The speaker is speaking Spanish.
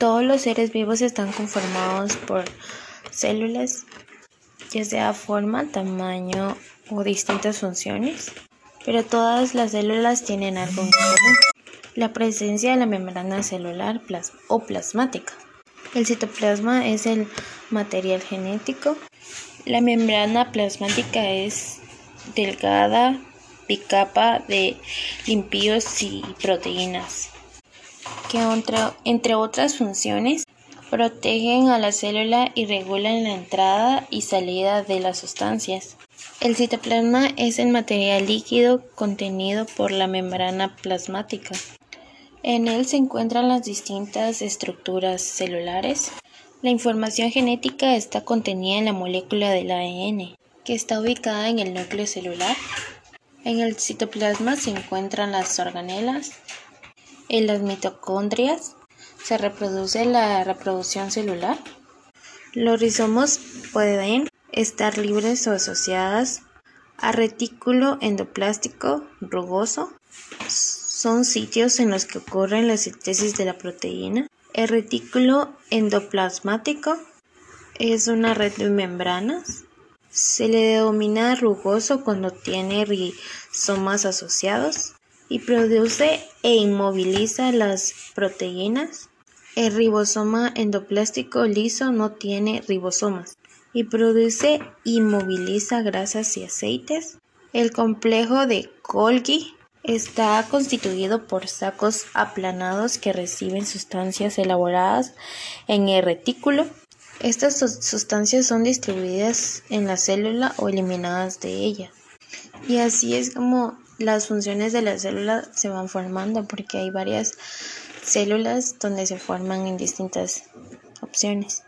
Todos los seres vivos están conformados por células, ya sea forma, tamaño o distintas funciones, pero todas las células tienen algo en común, la presencia de la membrana celular o plasmática. El citoplasma es el material genético. La membrana plasmática es delgada, bicapa de limpios y proteínas que entre otras funciones protegen a la célula y regulan la entrada y salida de las sustancias. El citoplasma es el material líquido contenido por la membrana plasmática. En él se encuentran las distintas estructuras celulares. La información genética está contenida en la molécula del ADN, que está ubicada en el núcleo celular. En el citoplasma se encuentran las organelas, en las mitocondrias se reproduce la reproducción celular. Los rizomos pueden estar libres o asociadas a retículo endoplástico rugoso. Son sitios en los que ocurre la síntesis de la proteína. El retículo endoplasmático es una red de membranas. Se le denomina rugoso cuando tiene rizomas asociados y produce e inmoviliza las proteínas. El ribosoma endoplástico liso no tiene ribosomas y produce e inmoviliza grasas y aceites. El complejo de Golgi está constituido por sacos aplanados que reciben sustancias elaboradas en el retículo. Estas sustancias son distribuidas en la célula o eliminadas de ella. Y así es como las funciones de la célula se van formando porque hay varias células donde se forman en distintas opciones.